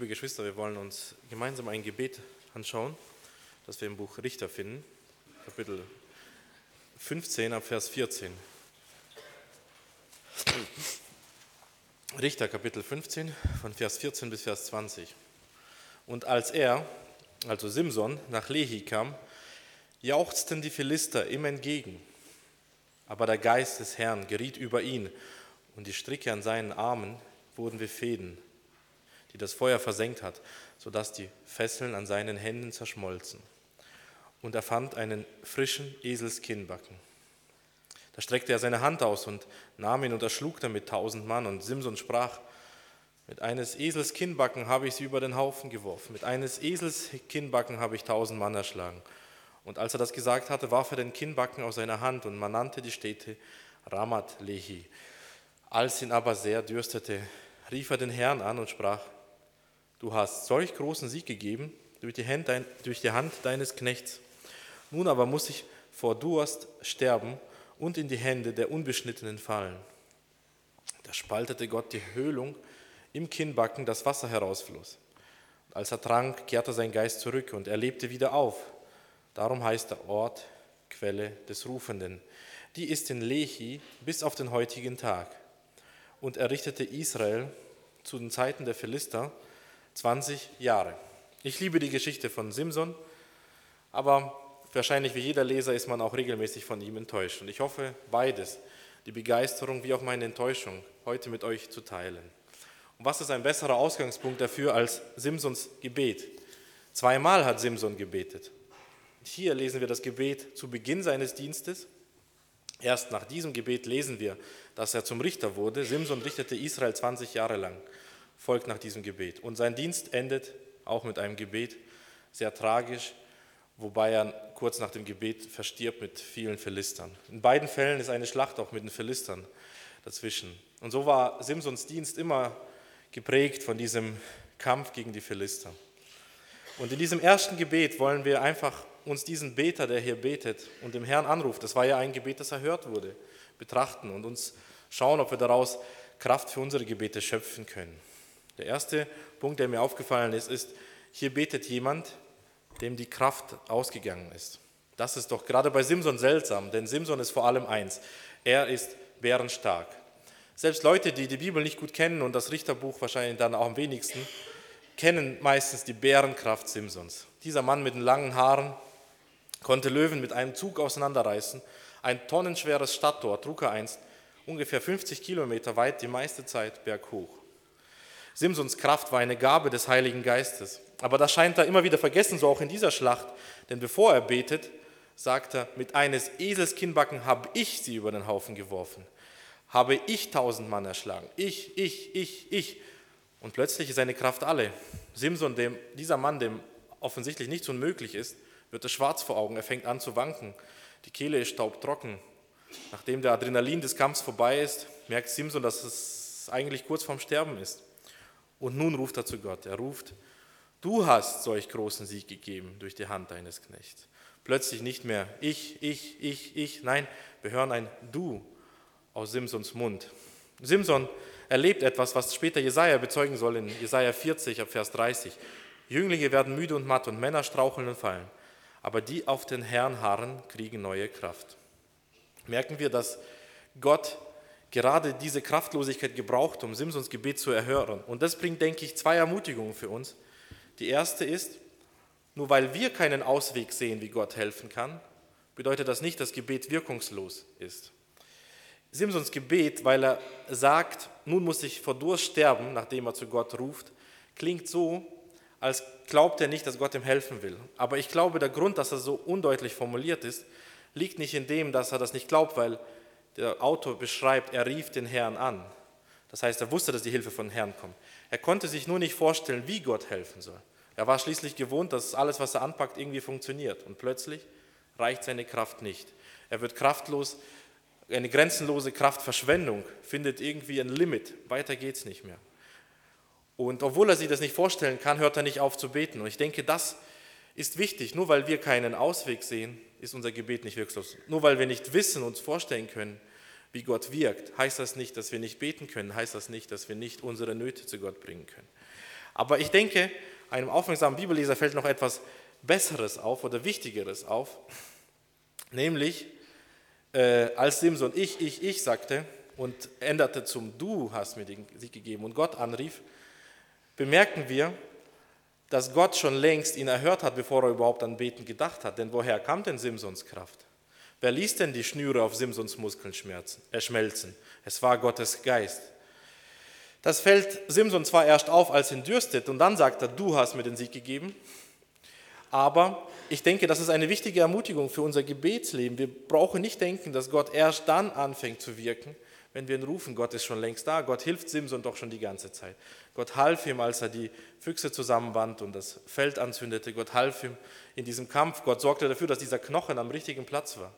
Liebe Geschwister, wir wollen uns gemeinsam ein Gebet anschauen, das wir im Buch Richter finden, Kapitel 15 ab Vers 14. Richter Kapitel 15 von Vers 14 bis Vers 20. Und als er, also Simson, nach Lehi kam, jauchzten die Philister ihm entgegen. Aber der Geist des Herrn geriet über ihn, und die Stricke an seinen Armen wurden wie Fäden die das Feuer versenkt hat, sodass die Fesseln an seinen Händen zerschmolzen. Und er fand einen frischen Eselskinnbacken. Da streckte er seine Hand aus und nahm ihn und erschlug damit tausend Mann. Und Simson sprach, mit eines Esels Kinnbacken habe ich sie über den Haufen geworfen, mit eines Esels Kinnbacken habe ich tausend Mann erschlagen. Und als er das gesagt hatte, warf er den Kinnbacken aus seiner Hand und man nannte die Städte Ramat Lehi. Als ihn aber sehr dürstete, rief er den Herrn an und sprach, Du hast solch großen Sieg gegeben durch die, Hand, durch die Hand deines Knechts. Nun aber muss ich vor Durst sterben und in die Hände der Unbeschnittenen fallen. Da spaltete Gott die Höhlung im Kinnbacken, das Wasser herausfloss. Als er trank, kehrte sein Geist zurück und er lebte wieder auf. Darum heißt der Ort Quelle des Rufenden. Die ist in Lehi bis auf den heutigen Tag. Und er richtete Israel zu den Zeiten der Philister 20 Jahre. Ich liebe die Geschichte von Simson, aber wahrscheinlich wie jeder Leser ist man auch regelmäßig von ihm enttäuscht. Und ich hoffe, beides, die Begeisterung wie auch meine Enttäuschung, heute mit euch zu teilen. Und was ist ein besserer Ausgangspunkt dafür als Simsons Gebet? Zweimal hat Simson gebetet. Hier lesen wir das Gebet zu Beginn seines Dienstes. Erst nach diesem Gebet lesen wir, dass er zum Richter wurde. Simson richtete Israel 20 Jahre lang folgt nach diesem Gebet. Und sein Dienst endet auch mit einem Gebet, sehr tragisch, wobei er kurz nach dem Gebet verstirbt mit vielen Philistern. In beiden Fällen ist eine Schlacht auch mit den Philistern dazwischen. Und so war Simsons Dienst immer geprägt von diesem Kampf gegen die Philister. Und in diesem ersten Gebet wollen wir einfach uns diesen Beter, der hier betet und dem Herrn anruft, das war ja ein Gebet, das erhört wurde, betrachten und uns schauen, ob wir daraus Kraft für unsere Gebete schöpfen können. Der erste Punkt, der mir aufgefallen ist, ist, hier betet jemand, dem die Kraft ausgegangen ist. Das ist doch gerade bei Simson seltsam, denn Simson ist vor allem eins, er ist bärenstark. Selbst Leute, die die Bibel nicht gut kennen und das Richterbuch wahrscheinlich dann auch am wenigsten, kennen meistens die Bärenkraft Simsons. Dieser Mann mit den langen Haaren konnte Löwen mit einem Zug auseinanderreißen. Ein tonnenschweres Stadttor trug er einst ungefähr 50 Kilometer weit, die meiste Zeit berghoch. Simsons Kraft war eine Gabe des Heiligen Geistes. Aber das scheint er immer wieder vergessen, so auch in dieser Schlacht. Denn bevor er betet, sagt er, mit eines Esels Kinnbacken habe ich sie über den Haufen geworfen. Habe ich tausend Mann erschlagen. Ich, ich, ich, ich. Und plötzlich ist seine Kraft alle. Simson, dem, dieser Mann, dem offensichtlich nichts unmöglich ist, wird es schwarz vor Augen. Er fängt an zu wanken. Die Kehle ist staubtrocken. Nachdem der Adrenalin des Kampfs vorbei ist, merkt Simson, dass es eigentlich kurz vorm Sterben ist. Und nun ruft er zu Gott. Er ruft, du hast solch großen Sieg gegeben durch die Hand deines Knechts. Plötzlich nicht mehr ich, ich, ich, ich. Nein, wir hören ein Du aus Simsons Mund. Simson erlebt etwas, was später Jesaja bezeugen soll in Jesaja 40 ab Vers 30. Jünglinge werden müde und matt und Männer straucheln und fallen. Aber die auf den Herrn harren, kriegen neue Kraft. Merken wir, dass Gott gerade diese Kraftlosigkeit gebraucht, um Simsons Gebet zu erhören. Und das bringt, denke ich, zwei Ermutigungen für uns. Die erste ist, nur weil wir keinen Ausweg sehen, wie Gott helfen kann, bedeutet das nicht, dass Gebet wirkungslos ist. Simsons Gebet, weil er sagt, nun muss ich vor Durst sterben, nachdem er zu Gott ruft, klingt so, als glaubt er nicht, dass Gott ihm helfen will. Aber ich glaube, der Grund, dass er so undeutlich formuliert ist, liegt nicht in dem, dass er das nicht glaubt, weil der Autor beschreibt, er rief den Herrn an. Das heißt, er wusste, dass die Hilfe von Herrn kommt. Er konnte sich nur nicht vorstellen, wie Gott helfen soll. Er war schließlich gewohnt, dass alles, was er anpackt, irgendwie funktioniert. Und plötzlich reicht seine Kraft nicht. Er wird kraftlos, eine grenzenlose Kraftverschwendung findet irgendwie ein Limit. Weiter geht es nicht mehr. Und obwohl er sich das nicht vorstellen kann, hört er nicht auf zu beten. Und ich denke, das ist wichtig. Nur weil wir keinen Ausweg sehen, ist unser Gebet nicht wirkungslos. Nur weil wir nicht wissen, uns vorstellen können, wie Gott wirkt, heißt das nicht, dass wir nicht beten können, heißt das nicht, dass wir nicht unsere Nöte zu Gott bringen können. Aber ich denke, einem aufmerksamen Bibelleser fällt noch etwas Besseres auf oder Wichtigeres auf, nämlich äh, als Simson ich, ich, ich sagte und änderte zum Du hast mir den Sieg gegeben und Gott anrief, bemerken wir, dass Gott schon längst ihn erhört hat, bevor er überhaupt an Beten gedacht hat. Denn woher kam denn Simsons Kraft? Wer ließ denn die Schnüre auf Simsons Muskeln äh, schmelzen? Es war Gottes Geist. Das fällt Simson zwar erst auf, als ihn dürstet, und dann sagt er, du hast mir den Sieg gegeben. Aber ich denke, das ist eine wichtige Ermutigung für unser Gebetsleben. Wir brauchen nicht denken, dass Gott erst dann anfängt zu wirken, wenn wir ihn rufen. Gott ist schon längst da. Gott hilft Simson doch schon die ganze Zeit. Gott half ihm, als er die Füchse zusammenband und das Feld anzündete. Gott half ihm in diesem Kampf. Gott sorgte dafür, dass dieser Knochen am richtigen Platz war.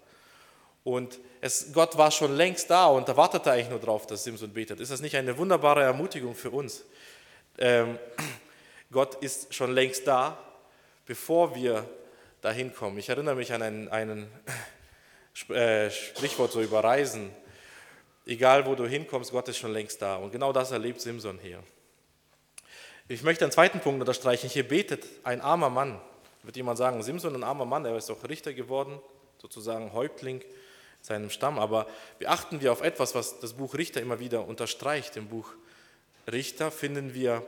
Und es, Gott war schon längst da und da wartete eigentlich nur darauf, dass Simson betet. Ist das nicht eine wunderbare Ermutigung für uns? Ähm, Gott ist schon längst da, bevor wir dahin kommen. Ich erinnere mich an einen, einen äh, Sprichwort so über Reisen. Egal wo du hinkommst, Gott ist schon längst da. Und genau das erlebt Simson hier. Ich möchte einen zweiten Punkt unterstreichen. Hier betet ein armer Mann. Wird jemand sagen, Simson, ein armer Mann, er ist doch Richter geworden, sozusagen Häuptling seinem Stamm. Aber beachten wir auf etwas, was das Buch Richter immer wieder unterstreicht. Im Buch Richter finden wir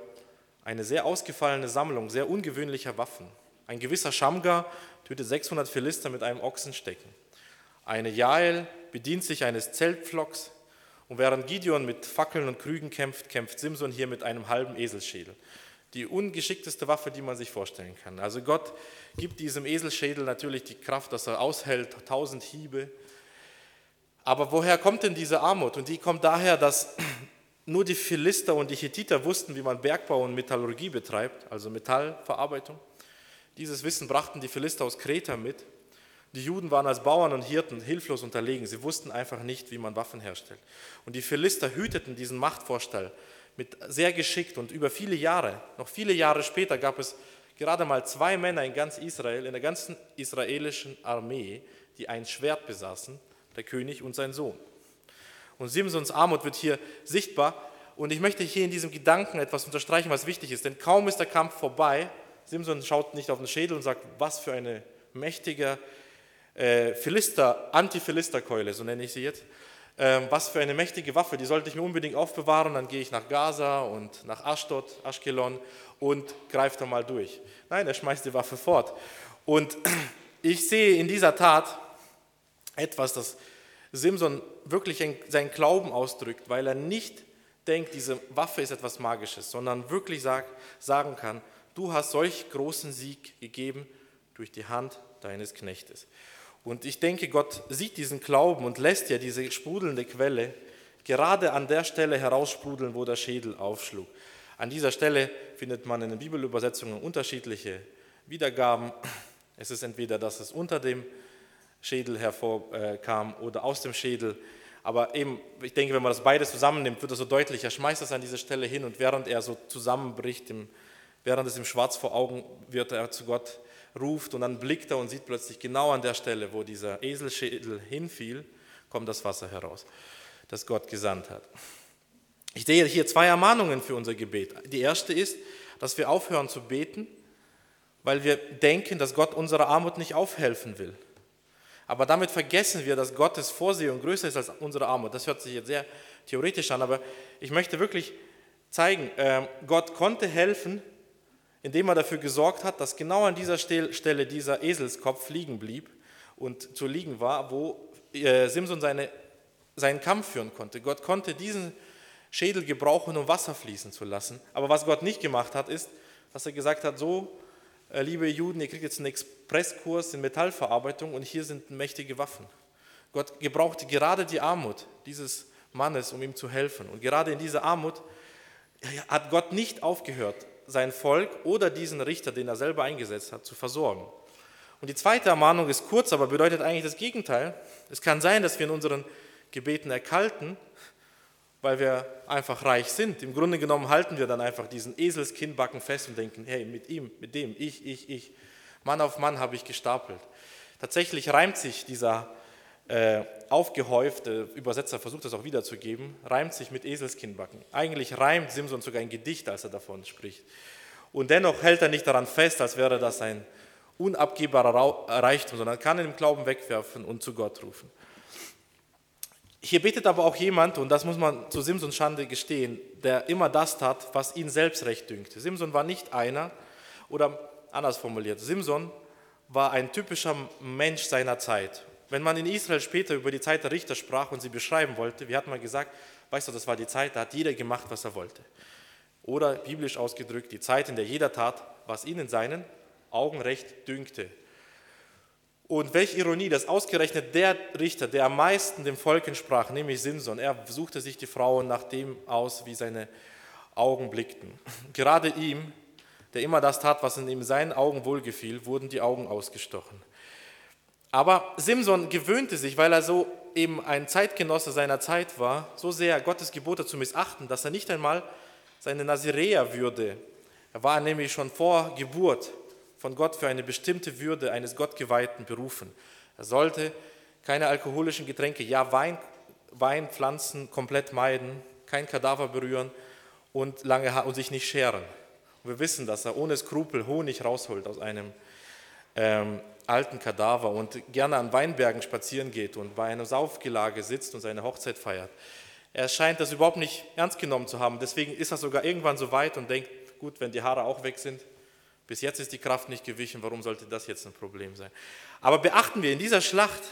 eine sehr ausgefallene Sammlung sehr ungewöhnlicher Waffen. Ein gewisser Schamgar tötet 600 Philister mit einem Ochsenstecken. Eine Jael bedient sich eines Zeltpflocks und während Gideon mit Fackeln und Krügen kämpft, kämpft Simson hier mit einem halben Eselsschädel. Die ungeschickteste Waffe, die man sich vorstellen kann. Also Gott gibt diesem Eselschädel natürlich die Kraft, dass er aushält, tausend Hiebe. Aber woher kommt denn diese Armut? Und die kommt daher, dass nur die Philister und die Hethiter wussten, wie man Bergbau und Metallurgie betreibt, also Metallverarbeitung. Dieses Wissen brachten die Philister aus Kreta mit. Die Juden waren als Bauern und Hirten hilflos unterlegen. Sie wussten einfach nicht, wie man Waffen herstellt. Und die Philister hüteten diesen Machtvorstall mit sehr geschickt und über viele Jahre, noch viele Jahre später gab es gerade mal zwei Männer in ganz Israel, in der ganzen israelischen Armee, die ein Schwert besaßen der König und sein Sohn. Und Simsons Armut wird hier sichtbar. Und ich möchte hier in diesem Gedanken etwas unterstreichen, was wichtig ist. Denn kaum ist der Kampf vorbei, Simson schaut nicht auf den Schädel und sagt, was für eine mächtige äh, Philister, Anti-Philister-Keule, so nenne ich sie jetzt. Ähm, was für eine mächtige Waffe, die sollte ich mir unbedingt aufbewahren. Dann gehe ich nach Gaza und nach Ashdod, Ashkelon und greife da mal durch. Nein, er schmeißt die Waffe fort. Und ich sehe in dieser Tat etwas, das Simson wirklich seinen Glauben ausdrückt, weil er nicht denkt, diese Waffe ist etwas Magisches, sondern wirklich sagt, sagen kann, du hast solch großen Sieg gegeben durch die Hand deines Knechtes. Und ich denke, Gott sieht diesen Glauben und lässt ja diese sprudelnde Quelle gerade an der Stelle heraussprudeln, wo der Schädel aufschlug. An dieser Stelle findet man in den Bibelübersetzungen unterschiedliche Wiedergaben. Es ist entweder, dass es unter dem Schädel hervorkam oder aus dem Schädel. Aber eben, ich denke, wenn man das beides zusammennimmt, wird das so deutlich. Er schmeißt das an diese Stelle hin und während er so zusammenbricht, während es ihm schwarz vor Augen wird, er zu Gott ruft und dann blickt er und sieht plötzlich genau an der Stelle, wo dieser Eselschädel hinfiel, kommt das Wasser heraus, das Gott gesandt hat. Ich sehe hier zwei Ermahnungen für unser Gebet. Die erste ist, dass wir aufhören zu beten, weil wir denken, dass Gott unserer Armut nicht aufhelfen will. Aber damit vergessen wir, dass Gottes Vorsehung größer ist als unsere Armut. Das hört sich jetzt sehr theoretisch an, aber ich möchte wirklich zeigen, ähm, Gott konnte helfen, indem er dafür gesorgt hat, dass genau an dieser Stelle dieser Eselskopf liegen blieb und zu liegen war, wo äh, Simson seine, seinen Kampf führen konnte. Gott konnte diesen Schädel gebrauchen, um Wasser fließen zu lassen. Aber was Gott nicht gemacht hat, ist, dass er gesagt hat, so äh, liebe Juden, ihr kriegt jetzt einen Expresskurs in Metallverarbeitung und hier sind mächtige Waffen. Gott gebrauchte gerade die Armut dieses Mannes, um ihm zu helfen. Und gerade in dieser Armut hat Gott nicht aufgehört, sein Volk oder diesen Richter, den er selber eingesetzt hat, zu versorgen. Und die zweite Ermahnung ist kurz, aber bedeutet eigentlich das Gegenteil. Es kann sein, dass wir in unseren Gebeten erkalten weil wir einfach reich sind. Im Grunde genommen halten wir dann einfach diesen Eselskinnbacken fest und denken, hey, mit ihm, mit dem, ich, ich, ich. Mann auf Mann habe ich gestapelt. Tatsächlich reimt sich dieser äh, aufgehäufte, Übersetzer versucht das auch wiederzugeben, reimt sich mit Eselskinnbacken. Eigentlich reimt Simson sogar ein Gedicht, als er davon spricht. Und dennoch hält er nicht daran fest, als wäre das ein unabgehbarer Reichtum, sondern kann ihn im Glauben wegwerfen und zu Gott rufen. Hier betet aber auch jemand, und das muss man zu Simsons Schande gestehen, der immer das tat, was ihn selbst recht dünkte. Simson war nicht einer, oder anders formuliert, Simson war ein typischer Mensch seiner Zeit. Wenn man in Israel später über die Zeit der Richter sprach und sie beschreiben wollte, wie hat man gesagt, weißt du, das war die Zeit, da hat jeder gemacht, was er wollte. Oder biblisch ausgedrückt, die Zeit, in der jeder tat, was ihn in seinen Augen recht dünkte. Und welche Ironie, dass ausgerechnet der Richter, der am meisten dem Volk entsprach, nämlich Simson, er suchte sich die Frauen nach dem aus, wie seine Augen blickten. Gerade ihm, der immer das tat, was in ihm seinen Augen wohlgefiel, wurden die Augen ausgestochen. Aber Simson gewöhnte sich, weil er so eben ein Zeitgenosse seiner Zeit war, so sehr Gottes Gebote zu missachten, dass er nicht einmal seine Naziräerwürde, er war nämlich schon vor Geburt von Gott für eine bestimmte Würde eines Gottgeweihten berufen. Er sollte keine alkoholischen Getränke, ja Wein, Weinpflanzen komplett meiden, kein Kadaver berühren und, lange, und sich nicht scheren. Und wir wissen, dass er ohne Skrupel Honig rausholt aus einem ähm, alten Kadaver und gerne an Weinbergen spazieren geht und bei einem Saufgelage sitzt und seine Hochzeit feiert. Er scheint das überhaupt nicht ernst genommen zu haben. Deswegen ist er sogar irgendwann so weit und denkt, gut, wenn die Haare auch weg sind, bis jetzt ist die Kraft nicht gewichen, warum sollte das jetzt ein Problem sein? Aber beachten wir in dieser Schlacht,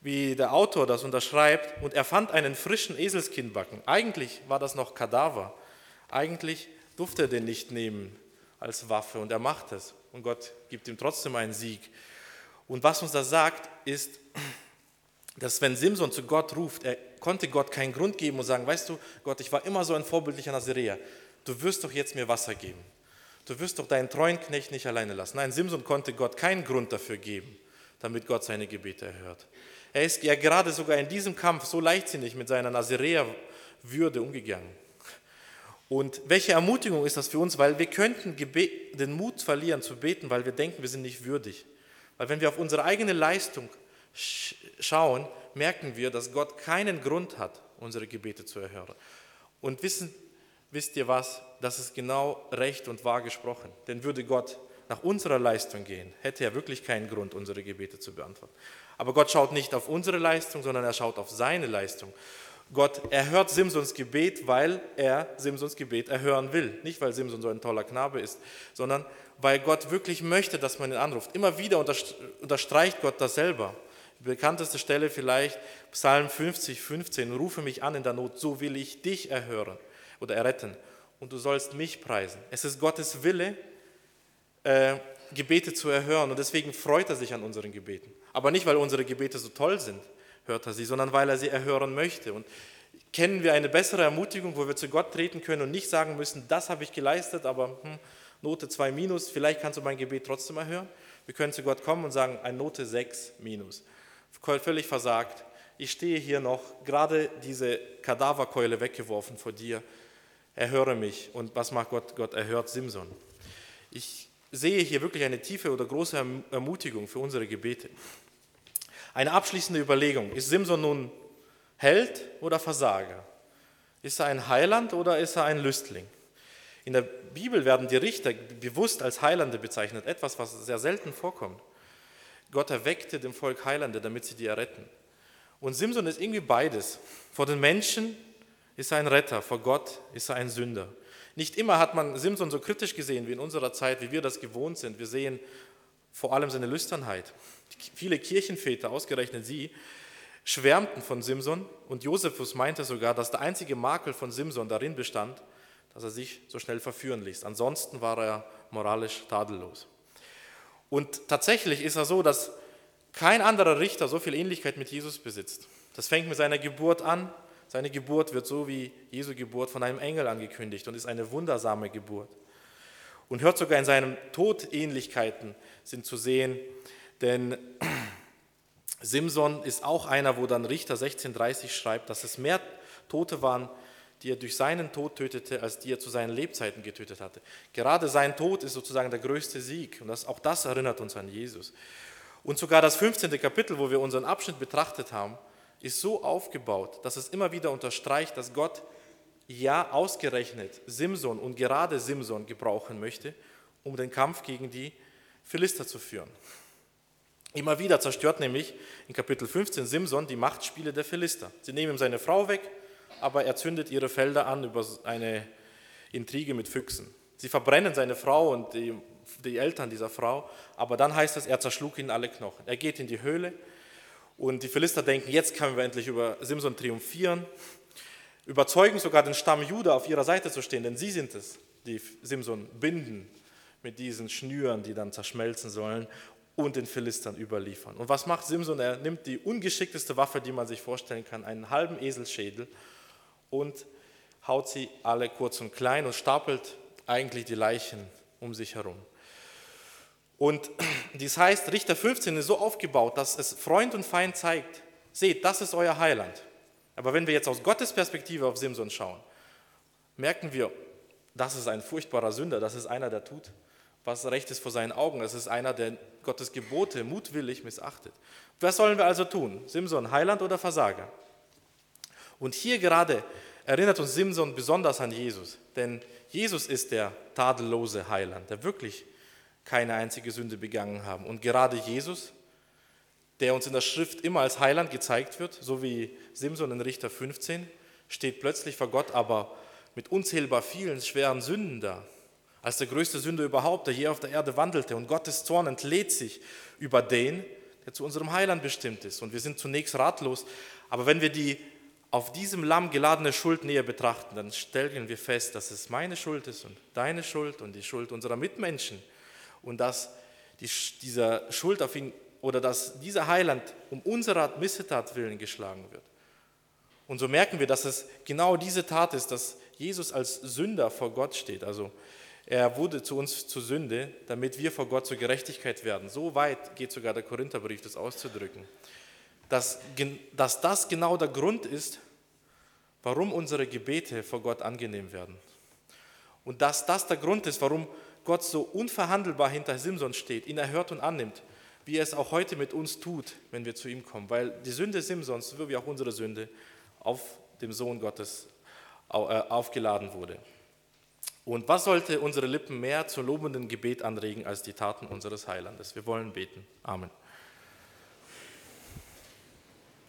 wie der Autor das unterschreibt, und er fand einen frischen Eselskinnbacken. Eigentlich war das noch Kadaver. Eigentlich durfte er den nicht nehmen als Waffe und er macht es. Und Gott gibt ihm trotzdem einen Sieg. Und was uns das sagt, ist, dass wenn Simson zu Gott ruft, er konnte Gott keinen Grund geben und sagen, weißt du, Gott, ich war immer so ein vorbildlicher Naziräer, du wirst doch jetzt mir Wasser geben. Du wirst doch deinen treuen Knecht nicht alleine lassen. Nein, Simson konnte Gott keinen Grund dafür geben, damit Gott seine Gebete erhört. Er ist ja gerade sogar in diesem Kampf so leichtsinnig mit seiner Naziräer-Würde umgegangen. Und welche Ermutigung ist das für uns? Weil wir könnten den Mut verlieren zu beten, weil wir denken, wir sind nicht würdig. Weil wenn wir auf unsere eigene Leistung schauen, merken wir, dass Gott keinen Grund hat, unsere Gebete zu erhören. Und wissen, wisst ihr was? Das ist genau recht und wahr gesprochen. Denn würde Gott nach unserer Leistung gehen, hätte er wirklich keinen Grund, unsere Gebete zu beantworten. Aber Gott schaut nicht auf unsere Leistung, sondern er schaut auf seine Leistung. Gott erhört Simsons Gebet, weil er Simsons Gebet erhören will. Nicht, weil Simson so ein toller Knabe ist, sondern weil Gott wirklich möchte, dass man ihn anruft. Immer wieder unterstreicht Gott das selber. Die bekannteste Stelle vielleicht Psalm 50, 15. Rufe mich an in der Not, so will ich dich erhören oder erretten und du sollst mich preisen. Es ist Gottes Wille, äh, Gebete zu erhören und deswegen freut er sich an unseren Gebeten. Aber nicht, weil unsere Gebete so toll sind, hört er sie, sondern weil er sie erhören möchte. Und kennen wir eine bessere Ermutigung, wo wir zu Gott treten können und nicht sagen müssen, das habe ich geleistet, aber hm, Note 2 minus, vielleicht kannst du mein Gebet trotzdem erhören. Wir können zu Gott kommen und sagen, ein Note 6 minus. Völlig versagt. Ich stehe hier noch, gerade diese Kadaverkeule weggeworfen vor dir. Erhöre mich. Und was macht Gott? Gott erhört Simson. Ich sehe hier wirklich eine tiefe oder große Ermutigung für unsere Gebete. Eine abschließende Überlegung. Ist Simson nun Held oder Versager? Ist er ein Heiland oder ist er ein Lüstling? In der Bibel werden die Richter bewusst als Heilande bezeichnet, etwas, was sehr selten vorkommt. Gott erweckte dem Volk Heilande, damit sie die erretten. Und Simson ist irgendwie beides. Vor den Menschen ist er ein Retter, vor Gott ist er ein Sünder. Nicht immer hat man Simson so kritisch gesehen wie in unserer Zeit, wie wir das gewohnt sind. Wir sehen vor allem seine Lüsternheit. Viele Kirchenväter, ausgerechnet sie, schwärmten von Simson und Josephus meinte sogar, dass der einzige Makel von Simson darin bestand, dass er sich so schnell verführen ließ. Ansonsten war er moralisch tadellos. Und tatsächlich ist er so, dass kein anderer Richter so viel Ähnlichkeit mit Jesus besitzt. Das fängt mit seiner Geburt an. Seine Geburt wird so wie Jesu Geburt von einem Engel angekündigt und ist eine wundersame Geburt. Und hört sogar in seinem Tod Ähnlichkeiten sind zu sehen, denn Simson ist auch einer, wo dann Richter 1630 schreibt, dass es mehr Tote waren, die er durch seinen Tod tötete, als die er zu seinen Lebzeiten getötet hatte. Gerade sein Tod ist sozusagen der größte Sieg und das, auch das erinnert uns an Jesus. Und sogar das 15. Kapitel, wo wir unseren Abschnitt betrachtet haben, ist so aufgebaut, dass es immer wieder unterstreicht, dass Gott ja ausgerechnet Simson und gerade Simson gebrauchen möchte, um den Kampf gegen die Philister zu führen. Immer wieder zerstört nämlich in Kapitel 15 Simson die Machtspiele der Philister. Sie nehmen ihm seine Frau weg, aber er zündet ihre Felder an über eine Intrige mit Füchsen. Sie verbrennen seine Frau und die, die Eltern dieser Frau, aber dann heißt es, er zerschlug ihnen alle Knochen. Er geht in die Höhle und die Philister denken, jetzt können wir endlich über Simson triumphieren, überzeugen sogar den Stamm Juda auf ihrer Seite zu stehen, denn sie sind es, die Simson binden mit diesen Schnüren, die dann zerschmelzen sollen und den Philistern überliefern. Und was macht Simson? Er nimmt die ungeschickteste Waffe, die man sich vorstellen kann, einen halben Eselschädel und haut sie alle kurz und klein und stapelt eigentlich die Leichen um sich herum. Und dies heißt, Richter 15 ist so aufgebaut, dass es Freund und Feind zeigt. Seht, das ist euer Heiland. Aber wenn wir jetzt aus Gottes Perspektive auf Simson schauen, merken wir, das ist ein furchtbarer Sünder, das ist einer, der tut, was recht ist vor seinen Augen. Das ist einer, der Gottes Gebote mutwillig missachtet. Was sollen wir also tun? Simson, Heiland oder Versager? Und hier gerade erinnert uns Simson besonders an Jesus, denn Jesus ist der tadellose Heiland, der wirklich keine einzige Sünde begangen haben. Und gerade Jesus, der uns in der Schrift immer als Heiland gezeigt wird, so wie Simson in Richter 15, steht plötzlich vor Gott aber mit unzählbar vielen schweren Sünden da als der größte Sünder überhaupt, der je auf der Erde wandelte. Und Gottes Zorn entlädt sich über den, der zu unserem Heiland bestimmt ist. Und wir sind zunächst ratlos. Aber wenn wir die auf diesem Lamm geladene Schuld näher betrachten, dann stellen wir fest, dass es meine Schuld ist und deine Schuld und die Schuld unserer Mitmenschen. Und dass die, dieser Schuld auf ihn oder dass dieser Heiland um unserer Missetat willen geschlagen wird. Und so merken wir, dass es genau diese Tat ist, dass Jesus als Sünder vor Gott steht. Also er wurde zu uns zur Sünde, damit wir vor Gott zur Gerechtigkeit werden. So weit geht sogar der Korintherbrief, das auszudrücken. Dass, dass das genau der Grund ist, warum unsere Gebete vor Gott angenehm werden. Und dass das der Grund ist, warum Gott so unverhandelbar hinter Simson steht, ihn erhört und annimmt, wie er es auch heute mit uns tut, wenn wir zu ihm kommen. Weil die Sünde Simsons, so wie auch unsere Sünde, auf dem Sohn Gottes äh, aufgeladen wurde. Und was sollte unsere Lippen mehr zum lobenden Gebet anregen als die Taten unseres Heilandes? Wir wollen beten. Amen.